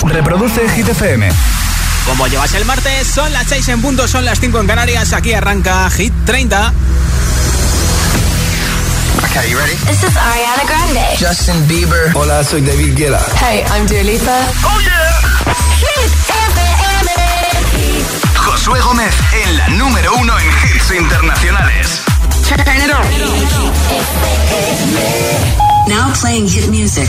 Reproduce Hit FM. Como llevas el martes, son las 6 en punto, son las 5 en Canarias. Aquí arranca Hit 30. Okay, you ready? This is Ariana Grande. Justin Bieber. Hola, soy David Guetta. Hey, I'm Dua Lipa. Oh yeah. Hit FM. Josué Gómez en la número uno en hits internacionales. Turn it on. Now playing hit music.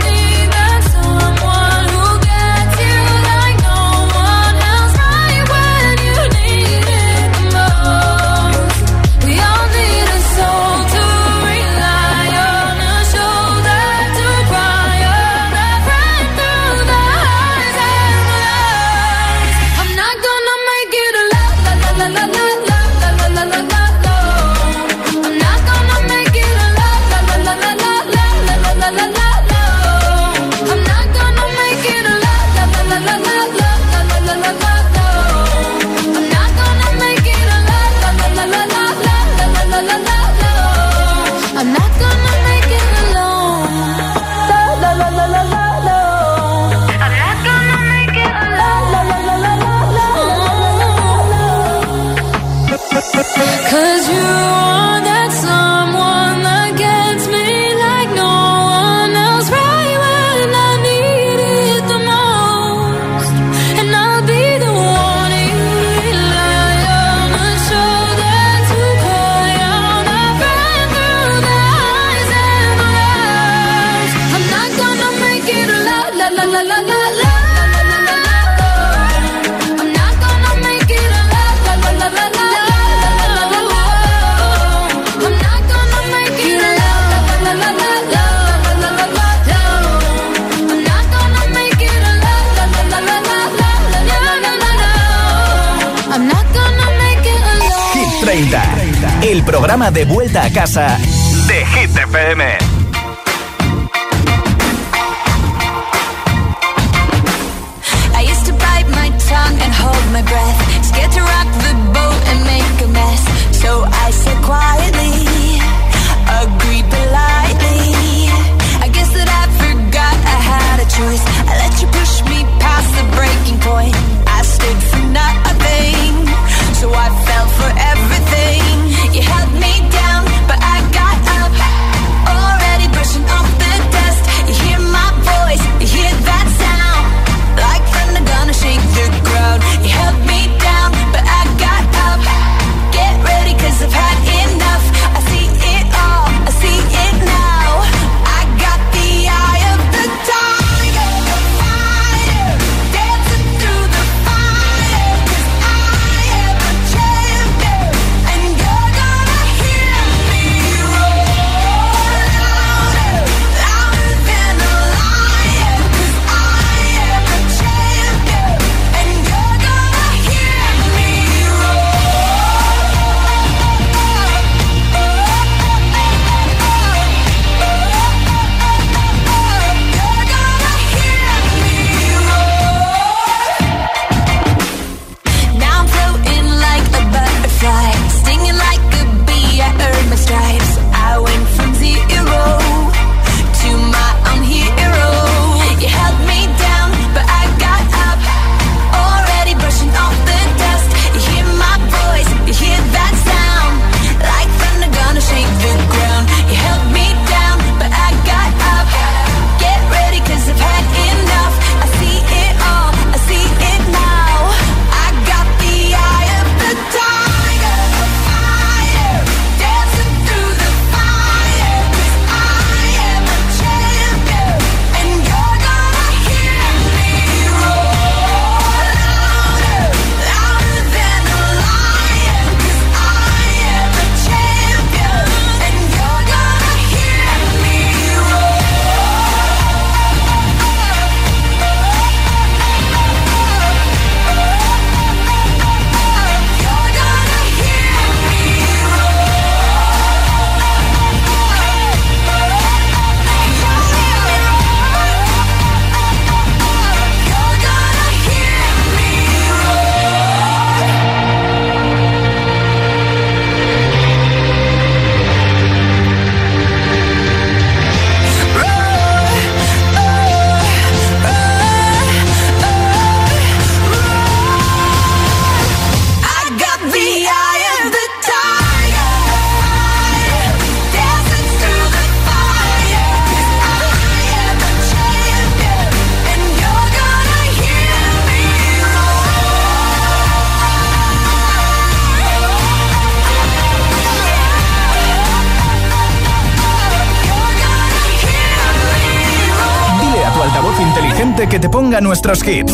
Nuestros hits.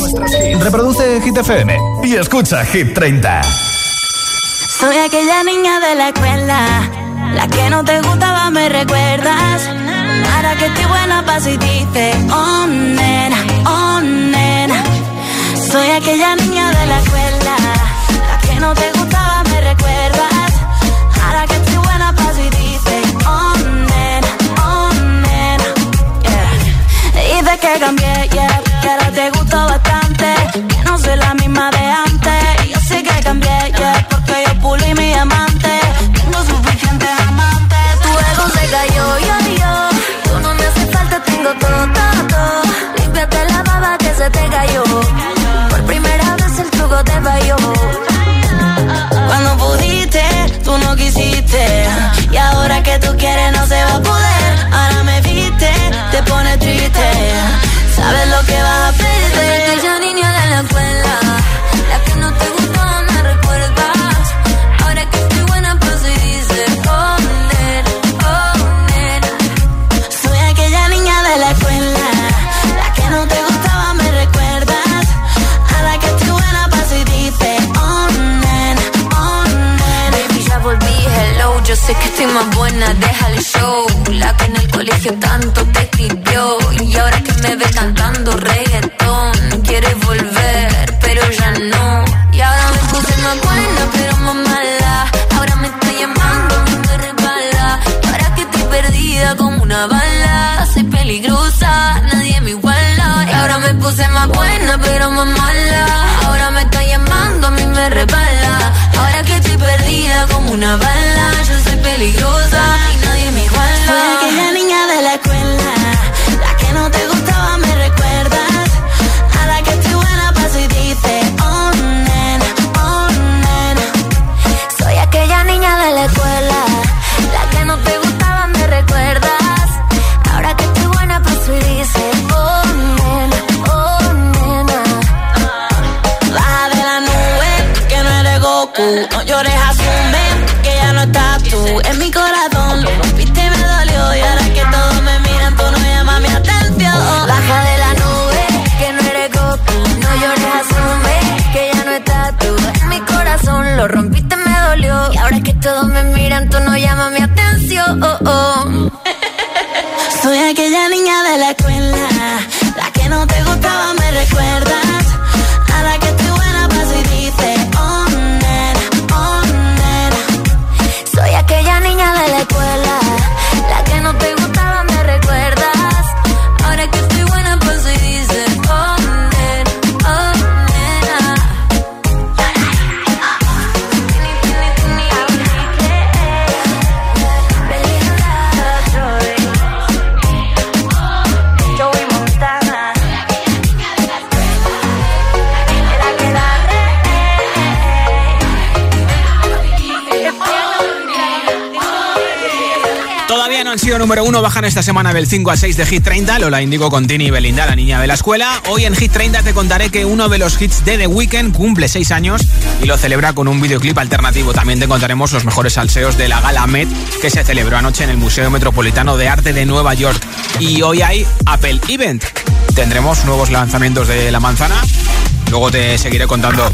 Reproduce Hit FM y escucha Hit 30. Soy aquella niña de la escuela, la que no te gustaba, me recuerdas. Esta semana del 5 al 6 de Hit 30. Lo la indico con Tini Belinda, la niña de la escuela. Hoy en Hit 30 te contaré que uno de los hits de The Weeknd cumple 6 años y lo celebra con un videoclip alternativo. También te contaremos los mejores salseos de la gala Met que se celebró anoche en el Museo Metropolitano de Arte de Nueva York. Y hoy hay Apple Event. Tendremos nuevos lanzamientos de la manzana. Luego te seguiré contando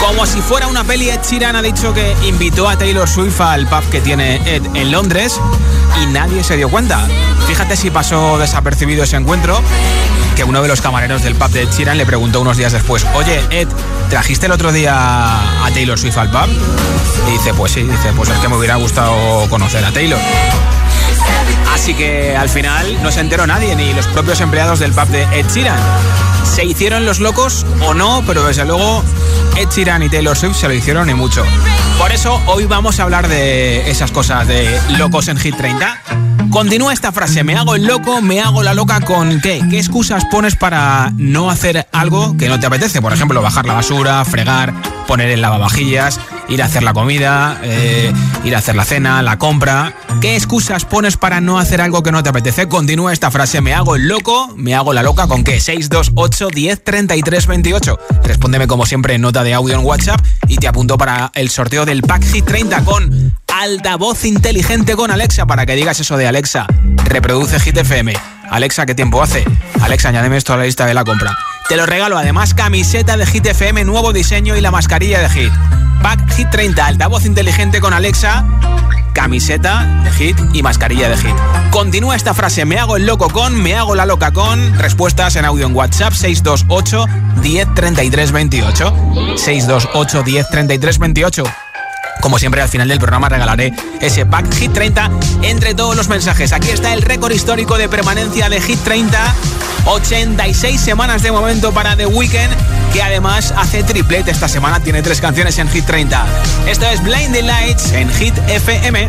como si fuera una peli, Ed Sheeran ha dicho que invitó a Taylor Swift al pub que tiene Ed en Londres y nadie se dio cuenta. Fíjate si pasó desapercibido ese encuentro, que uno de los camareros del pub de Sheeran le preguntó unos días después, oye Ed, ¿trajiste el otro día a Taylor Swift al pub? Y dice, pues sí, dice, pues es que me hubiera gustado conocer a Taylor. Así que al final no se enteró nadie, ni los propios empleados del pub de Ed Sheeran. ¿Se hicieron los locos o no? Pero desde luego Ed Sheeran y Taylor Swift se lo hicieron y mucho. Por eso hoy vamos a hablar de esas cosas de locos en Hit 30. Continúa esta frase, me hago el loco, me hago la loca con qué? ¿Qué excusas pones para no hacer algo que no te apetece? Por ejemplo, bajar la basura, fregar, poner el lavavajillas, ir a hacer la comida, eh, ir a hacer la cena, la compra. ¿Qué excusas pones para no hacer algo que no te apetece? Continúa esta frase, me hago el loco, me hago la loca con qué? 628 10 33 28. Respóndeme como siempre en nota de audio en WhatsApp y te apunto para el sorteo del Pack Hit 30 con altavoz inteligente con Alexa para que digas eso de Alexa. Reproduce Hit FM. Alexa, ¿qué tiempo hace? Alexa, añádeme esto a la lista de la compra. Te lo regalo además camiseta de Hit FM, nuevo diseño y la mascarilla de Hit. Pack Hit 30, altavoz inteligente con Alexa, camiseta de Hit y mascarilla de Hit. Continúa esta frase, me hago el loco con, me hago la loca con. Respuestas en audio en WhatsApp 628 10 28. 628 10 28. Como siempre, al final del programa regalaré ese pack Hit 30 entre todos los mensajes. Aquí está el récord histórico de permanencia de Hit 30. 86 semanas de momento para The Weeknd, que además hace triplete esta semana, tiene tres canciones en Hit 30. Esto es Blinding Lights en Hit FM.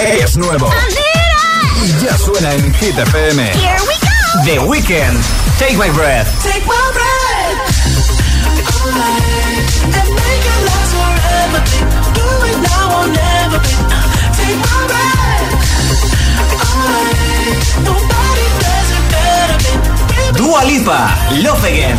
Es nuevo. Y ya suena en Hit FM. Here we go. The Weekend. Take my breath. Take my breath and make it last forever. Do it now or never. Take my breath away. Nobody does it better. Dua Lipa. Love Again.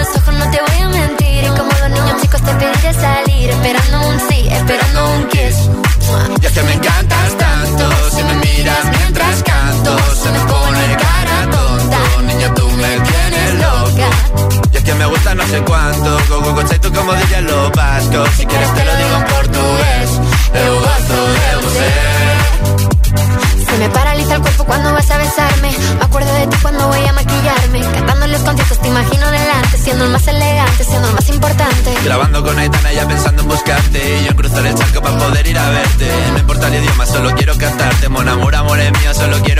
los ojos, no te voy a mentir. Y como los niños chicos te pediré salir, esperando un sí, esperando un kiss. Y es que me encantas tanto, si me miras mientras canto, se me pone cara tonta. Niña, tú me tienes loca. Y es que me gusta no sé cuánto, go, go, go, sei tú como dirían los vascos. Si quieres te lo digo en portugués, eu gosto de você. Se me paraliza el cuerpo cuando vas a besarme. Me acuerdo de ti cuando voy a maquillarme. Cantando los conciertos te imagino delante, siendo el más elegante, siendo el más importante. Grabando con Aitana ya pensando en buscarte Y yo en cruzar el charco para poder ir a verte No importa el idioma, solo quiero cantarte Mon amor, amor es mío, solo quiero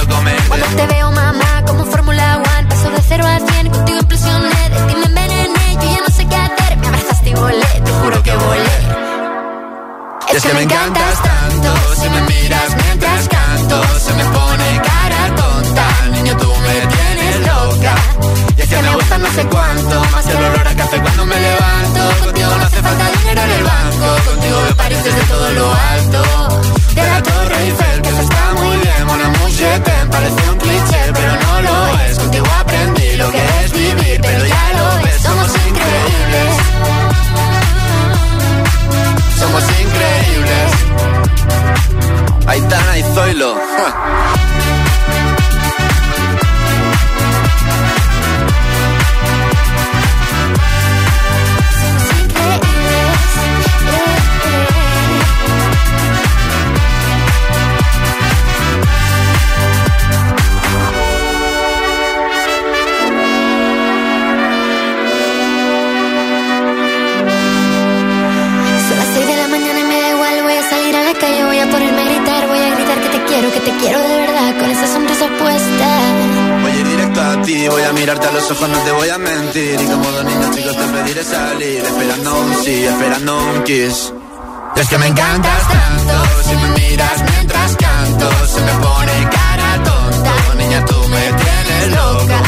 encantas tanto, si me miras mientras canto, se me pone cara tonta. Niña, tú me tienes loca.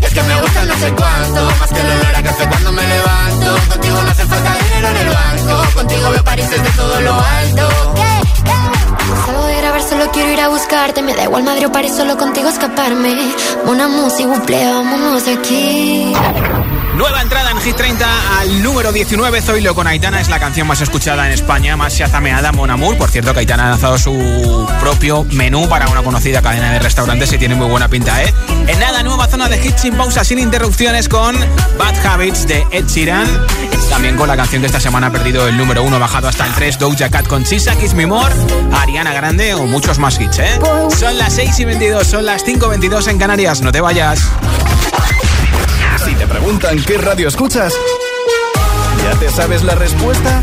Es que me gusta no sé cuánto, más que el olor a café cuando me levanto. Contigo no hace falta dinero en el banco, contigo veo París desde todo lo alto. Salgo de grabar, solo quiero ir a buscarte, me da igual Madrid o París, solo contigo escaparme. Una música, buple, vámonos de aquí. Nueva entrada en Hit 30 al número 19. Zoilo con Aitana es la canción más escuchada en España, más shazameada Mon Amour. Por cierto, que Aitana ha lanzado su propio menú para una conocida cadena de restaurantes y tiene muy buena pinta, ¿eh? En nada, nueva zona de hits sin pausa, sin interrupciones con Bad Habits de Ed Sheeran. También con la canción que esta semana ha perdido el número 1, bajado hasta el 3, Doja Cat con Chisa, Kiss Me More, Ariana Grande o muchos más hits, ¿eh? Son las 6 y 22, son las 5 y 22 en Canarias, no te vayas. Preguntan qué radio escuchas, ¿ya te sabes la respuesta?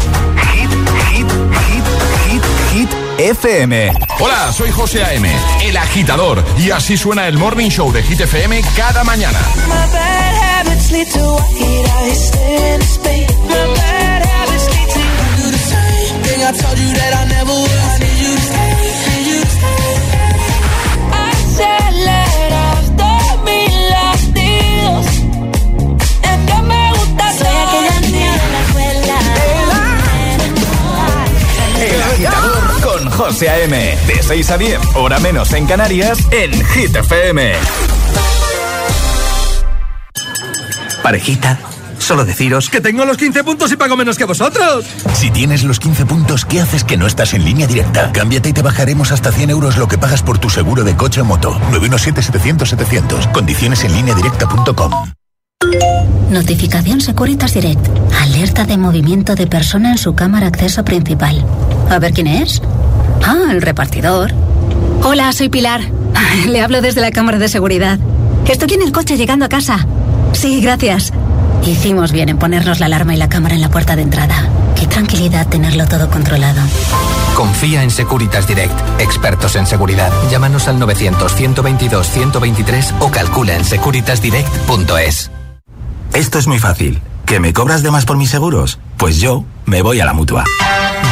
Hit, hit, hit, hit, hit FM. Hola, soy José A.M., el agitador, y así suena el Morning Show de Hit FM cada mañana. José A.M. De 6 a 10, hora menos en Canarias, en Hit FM. Parejita, solo deciros que tengo los 15 puntos y pago menos que vosotros. Si tienes los 15 puntos, ¿qué haces que no estás en línea directa? Cámbiate y te bajaremos hasta 100 euros lo que pagas por tu seguro de coche o moto. 917-700-700. Condiciones en línea directa.com. Notificación Securitas Direct. Alerta de movimiento de persona en su cámara acceso principal. A ver quién es. Ah, el repartidor. Hola, soy Pilar. Le hablo desde la cámara de seguridad. Estoy en el coche llegando a casa. Sí, gracias. Hicimos bien en ponernos la alarma y la cámara en la puerta de entrada. Qué tranquilidad tenerlo todo controlado. Confía en Securitas Direct, expertos en seguridad. Llámanos al 900-122-123 o calcula en securitasdirect.es. Esto es muy fácil. ¿Que me cobras de más por mis seguros? Pues yo me voy a la mutua.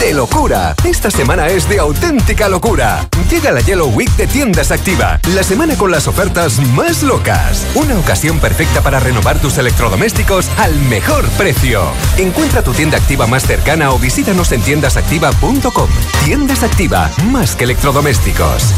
de locura. Esta semana es de auténtica locura. Llega la Yellow Week de Tiendas Activa, la semana con las ofertas más locas. Una ocasión perfecta para renovar tus electrodomésticos al mejor precio. Encuentra tu tienda activa más cercana o visítanos en tiendasactiva.com. Tiendas Activa, más que electrodomésticos.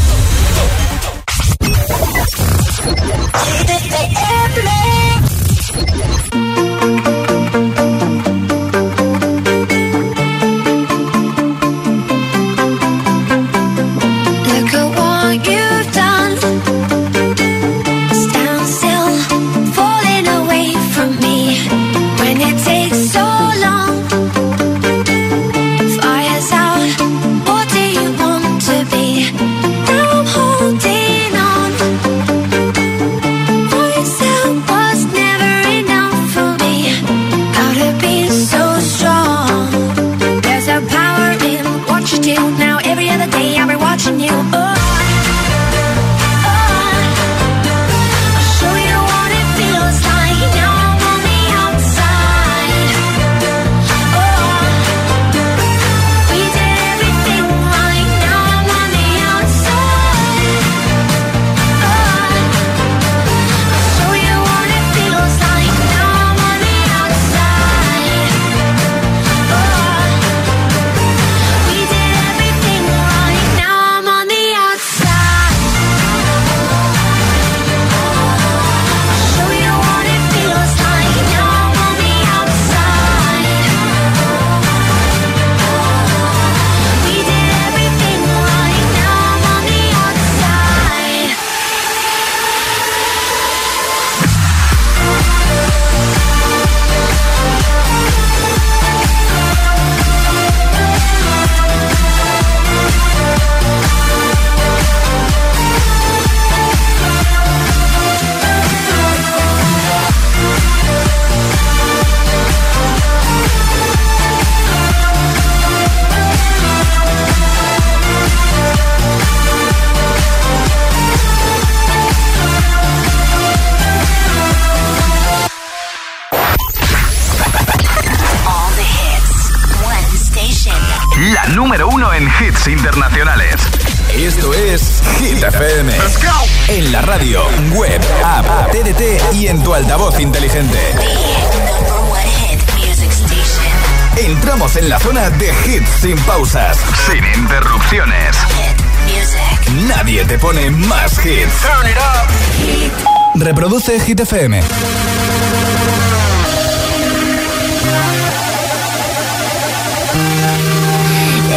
Hit FM.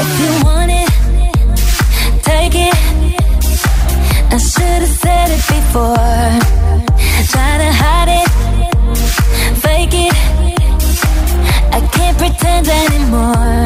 If you want it, take it. I should have said it before. Try to hide it, fake it. I can't pretend anymore.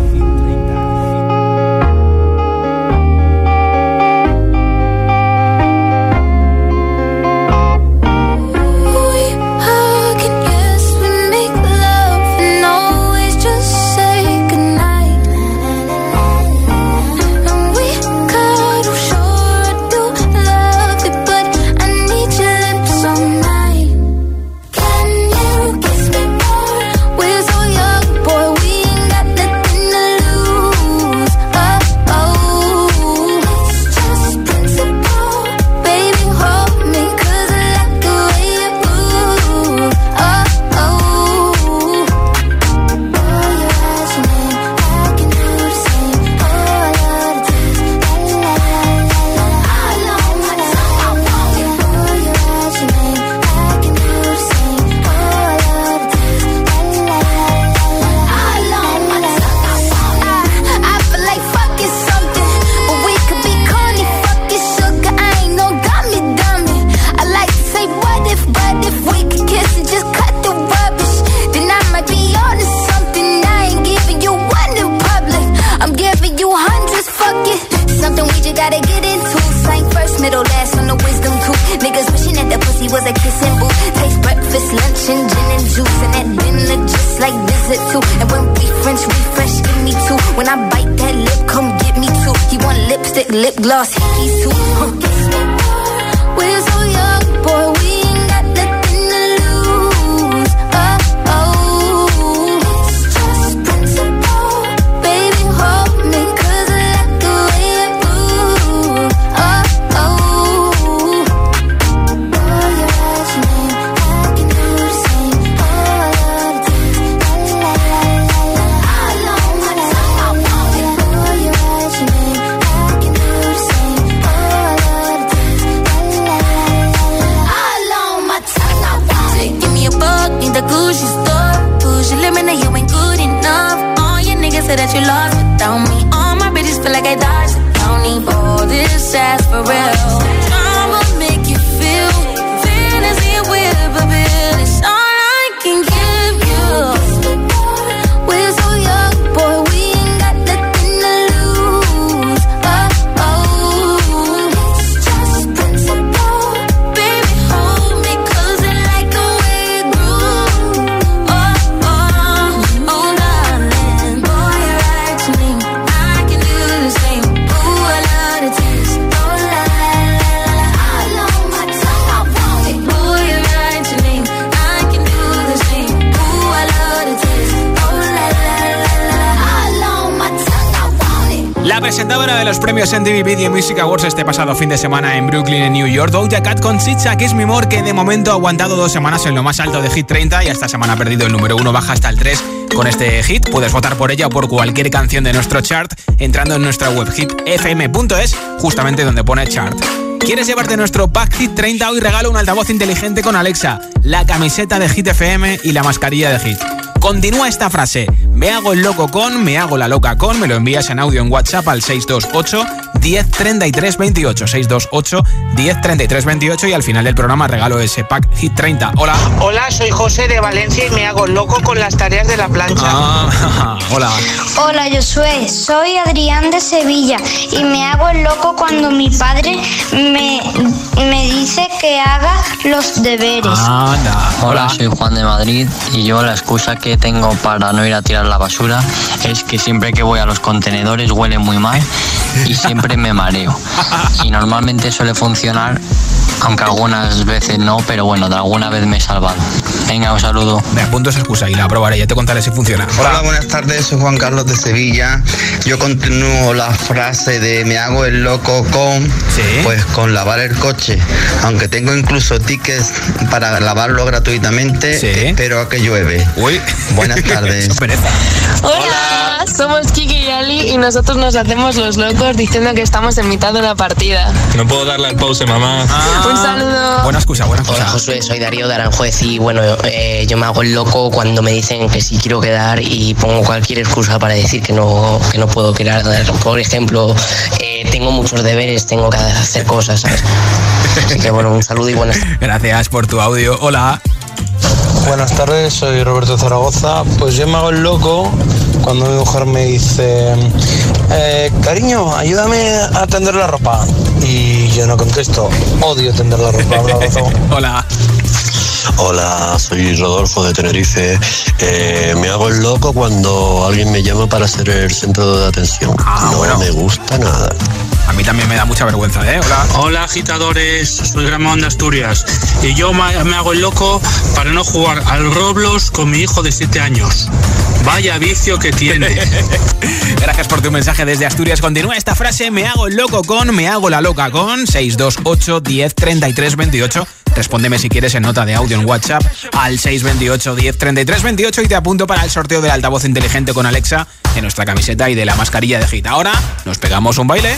said that you lost without me. All my bitches feel like I dodged. Don't need all this ass for real. Premios MTV Video Music Awards este pasado fin de semana en Brooklyn, en New York. Doja Cat con Chicha Kiss Me More, que de momento ha aguantado dos semanas en lo más alto de Hit 30 y esta semana ha perdido el número 1, baja hasta el 3 con este hit. Puedes votar por ella o por cualquier canción de nuestro chart entrando en nuestra web hitfm.es, justamente donde pone chart. ¿Quieres llevarte nuestro pack Hit 30? Hoy regalo un altavoz inteligente con Alexa, la camiseta de Hit FM y la mascarilla de Hit. Continúa esta frase. Me hago el loco con, me hago la loca con, me lo envías en audio en WhatsApp al 628 1033 28 628 1033 28 y al final del programa regalo ese pack Hit 30. Hola. Hola, soy José de Valencia y me hago loco con las tareas de la plancha. Ah, hola. Hola, Josué. Soy Adrián de Sevilla y me hago el loco cuando mi padre me, me dice que haga los deberes. Hola, soy Juan de Madrid y yo la excusa que tengo para no ir a tirar la basura es que siempre que voy a los contenedores huele muy mal y siempre me mareo. Y normalmente suele funcionar, aunque algunas veces no, pero bueno, de alguna vez me he salvado. Venga, un saludo. Me apunto esa excusa y la probaré, ya te contaré si funciona. Hola, buenas tardes, soy Juan Carlos de Sevilla. Yo continúo la frase de me hago el loco con, pues con lavar el coche. Aunque tengo incluso tickets para lavarlo gratuitamente, espero a que llueve. Uy. Buenas tardes. Hola, somos Kiki y Ali y nosotros nos hacemos los locos diciendo que estamos en mitad de una partida. No puedo darle al pause, mamá. Un saludo. Buena excusa, buena excusa. Hola Josué, soy Darío de Aranjuez y bueno, eh, yo me hago el loco cuando me dicen que sí quiero quedar y pongo cualquier excusa para decir que no, que no puedo quedar. Por ejemplo, eh, tengo muchos deberes, tengo que hacer cosas, ¿sabes? Así que bueno, un saludo y buenas Gracias por tu audio. Hola. Buenas tardes, soy Roberto Zaragoza. Pues yo me hago el loco cuando mi mujer me dice, eh, cariño, ayúdame a tender la ropa. Y yo no contesto, odio tender la ropa. Hola. Hola, soy Rodolfo de Tenerife. Eh, me hago el loco cuando alguien me llama para ser el centro de atención. Ah, no me gusta nada. A mí también me da mucha vergüenza, ¿eh? Hola. Hola, agitadores. Soy Ramón de Asturias. Y yo me, hago el loco para no jugar al Roblox con mi hijo de 7 años. Vaya vicio que tiene. Gracias por tu mensaje desde Asturias. Continúa esta frase, me hago el loco con, me hago la loca con 628 10 33 28. Respóndeme si quieres en nota de audio en WhatsApp al 628 10 33 28 y te apunto para el sorteo del altavoz inteligente con Alexa de nuestra camiseta y de la mascarilla de Hit. Ahora nos pegamos un baile.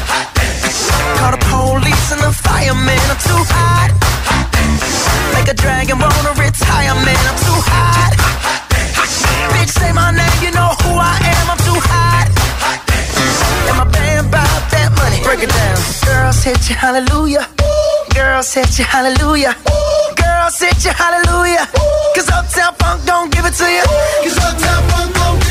Call the police and the fireman. I'm too hot. Make a dragon wanna retire, man. I'm too hot. Bitch, say my name, you know who I am. I'm too hot. And my band bought that money. Break it down. Girls hit you, hallelujah. Girls hit you, hallelujah. Girls hit you, hallelujah. Cause Uptown Funk don't give it to you. Cause Uptown Funk don't give it to you.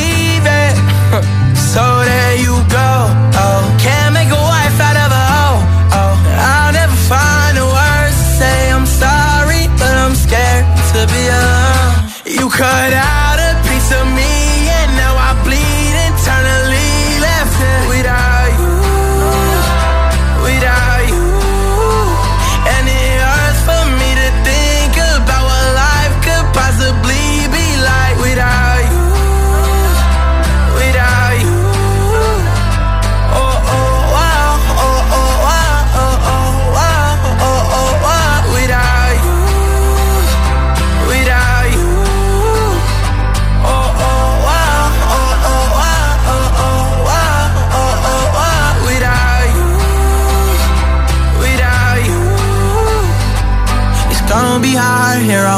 to be alone.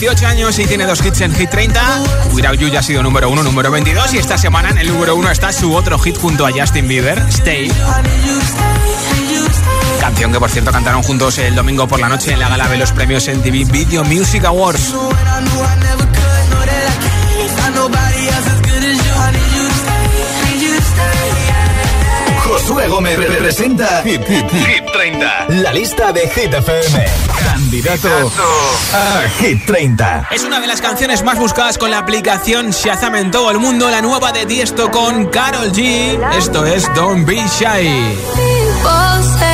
18 años y tiene dos hits en Hit 30. Without You ya ha sido número 1, número 22 y esta semana en el número 1 está su otro hit junto a Justin Bieber, Stay. Canción que por cierto cantaron juntos el domingo por la noche en la gala de los premios MTV Video Music Awards. Josué Gómez representa Hit, Hit, Hit 30. La lista de Hit FM. Candidato a Hit 30. Es una de las canciones más buscadas con la aplicación Shazam en todo el mundo, la nueva de Tiesto con Carol G. Esto es Don't Be Shy.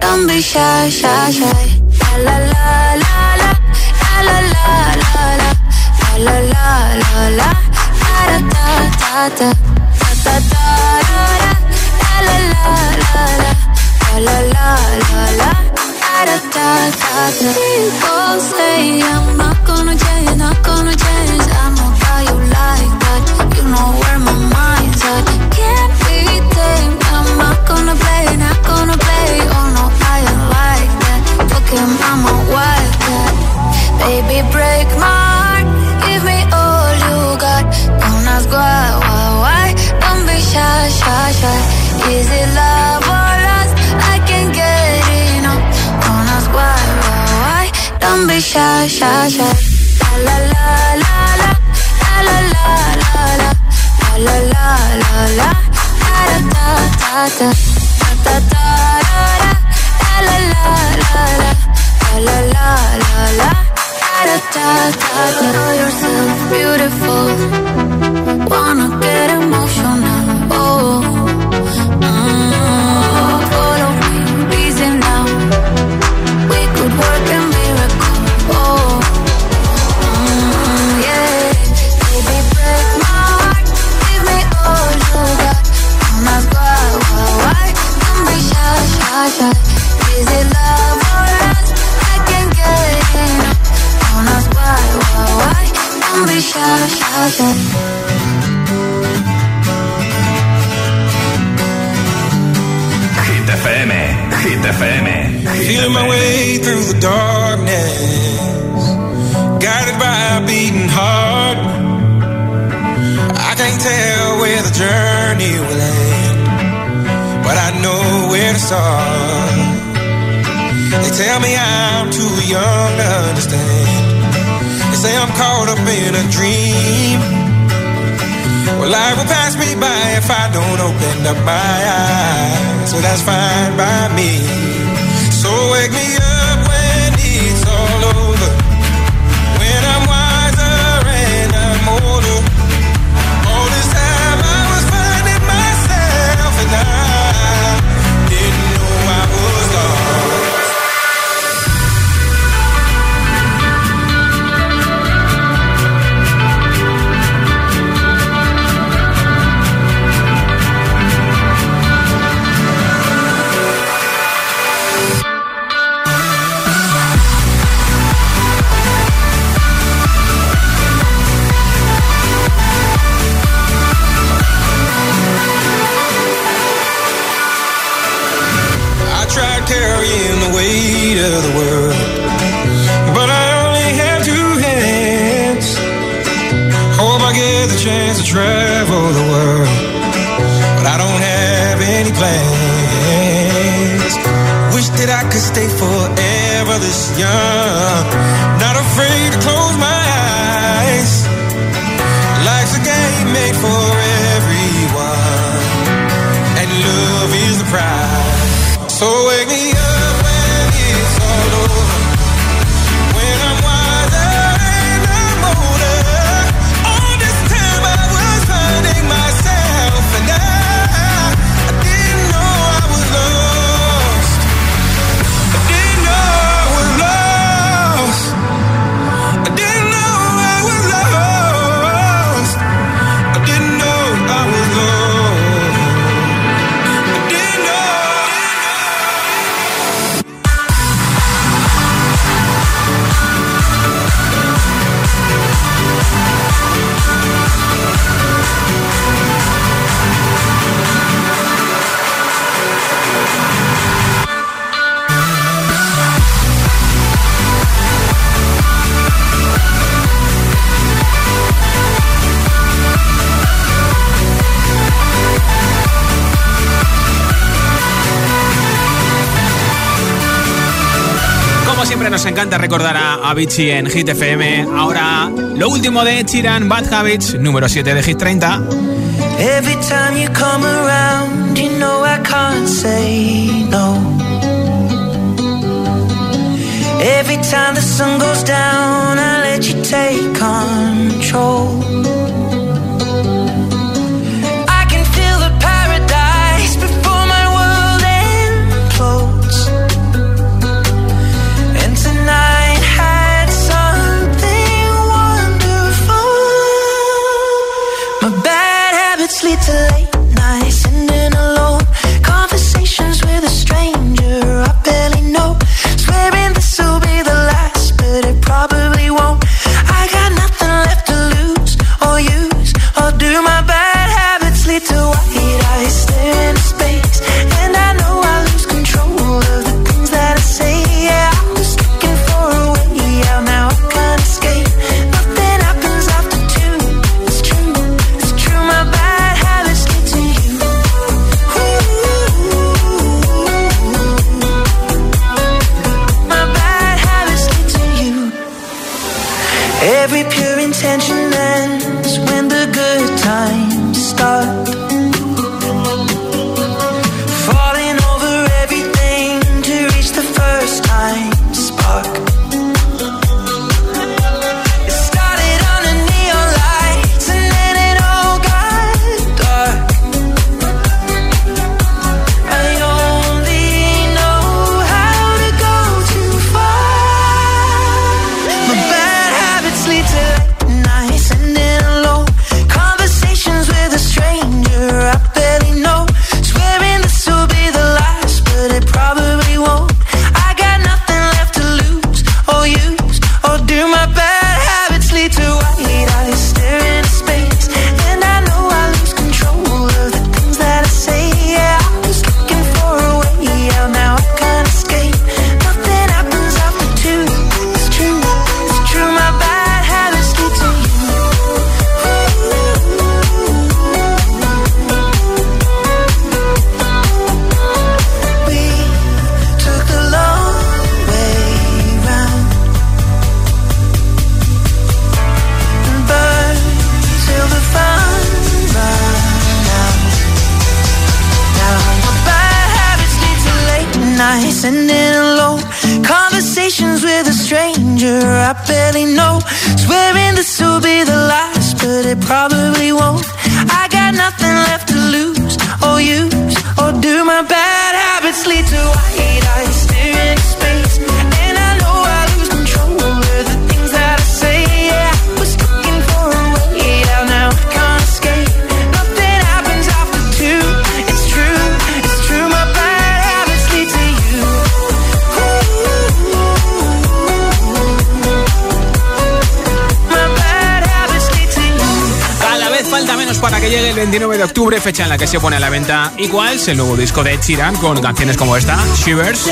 Don't be shy, shy, shy. La la la la, la la la la la, la la la la la, da da da da da, da da da da, la la la la, la la la la, da da da da. People say I'm not gonna change, not gonna change. that's fine by me. So wake me up. nos encanta recordar a Avicii en Hit FM. Ahora, lo último de Chiran, Bad número 7 de Hit 30. Every time the sun goes down, let you take control. El 29 de octubre, fecha en la que se pone a la venta Equals, el nuevo disco de Ed Sheeran, con canciones como esta, Shivers.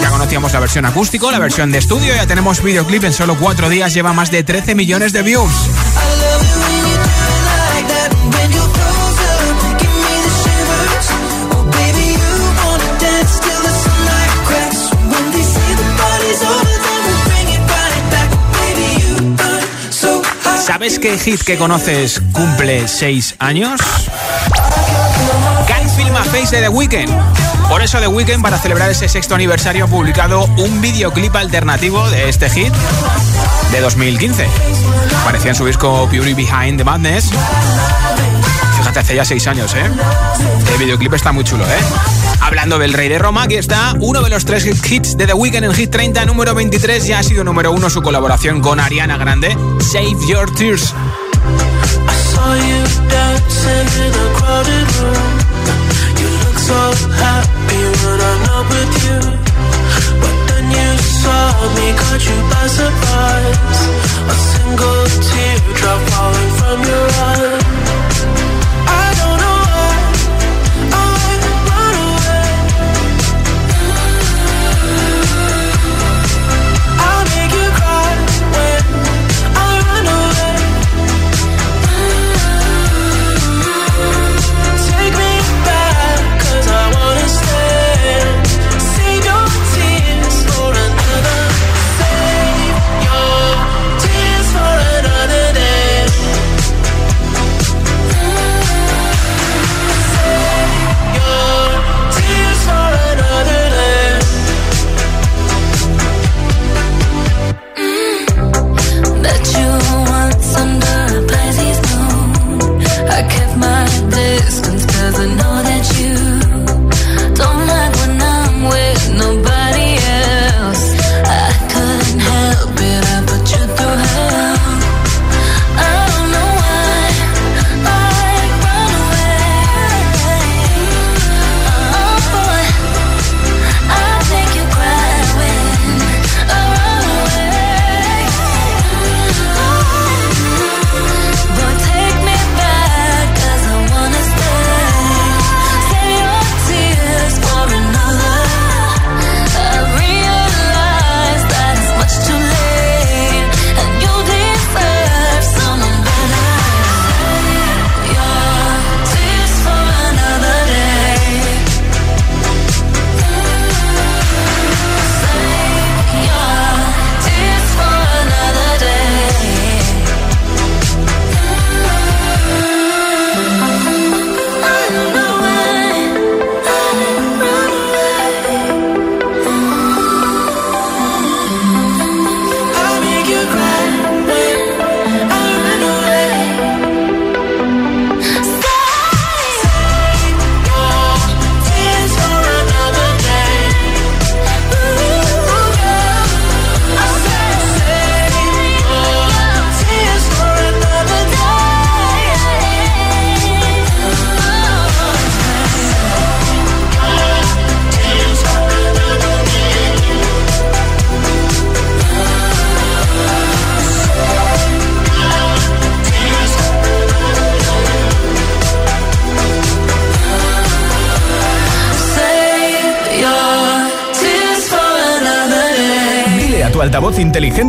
Ya conocíamos la versión acústico, la versión de estudio, ya tenemos videoclip en solo cuatro días, lleva más de 13 millones de views. ¿Sabes qué hit que conoces cumple 6 años? Can't Feel My Face de The Weeknd. Por eso The Weeknd, para celebrar ese sexto aniversario, ha publicado un videoclip alternativo de este hit de 2015. Aparecía en su disco Beauty Behind the Madness. Fíjate, hace ya 6 años, ¿eh? El videoclip está muy chulo, ¿eh? Hablando del Rey de Roma, aquí está uno de los tres hits de The Weeknd en Hit 30, número 23. Ya ha sido número uno su colaboración con Ariana Grande, Save Your Tears. A single from your eye.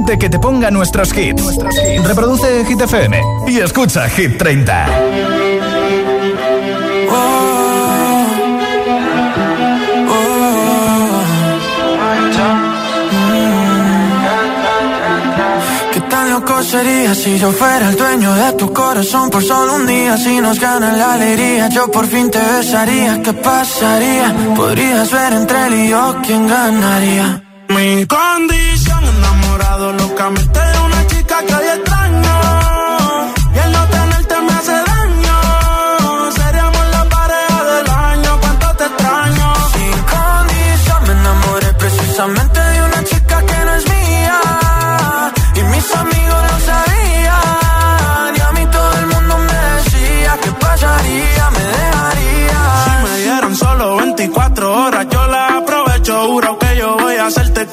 Inteligente que te ponga nuestros hits. Reproduce Hit FM y escucha Hit 30. Que tan loco sería si yo fuera el dueño de tu corazón por solo un día? Si nos gana la alegría, yo por fin te besaría. ¿Qué pasaría? Podrías ver entre él y yo quién ganaría. Mi condición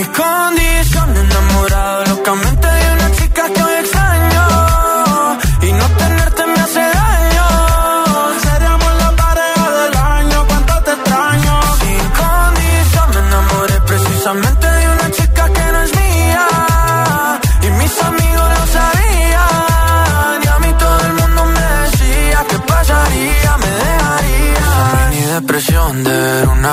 llegaba. Mi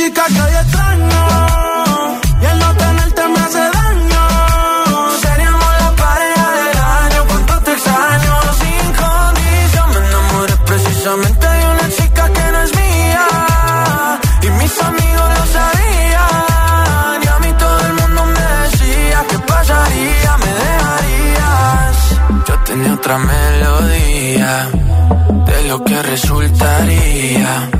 Chica que hoy extraño. Y el no tenerte me hace daño. Seríamos la pareja del año, cuánto te extraño. Sin condición me enamoré precisamente de una chica que no es mía. Y mis amigos lo sabían. Y a mí todo el mundo me decía que pasaría, me dejarías. Yo tenía otra melodía de lo que resultaría.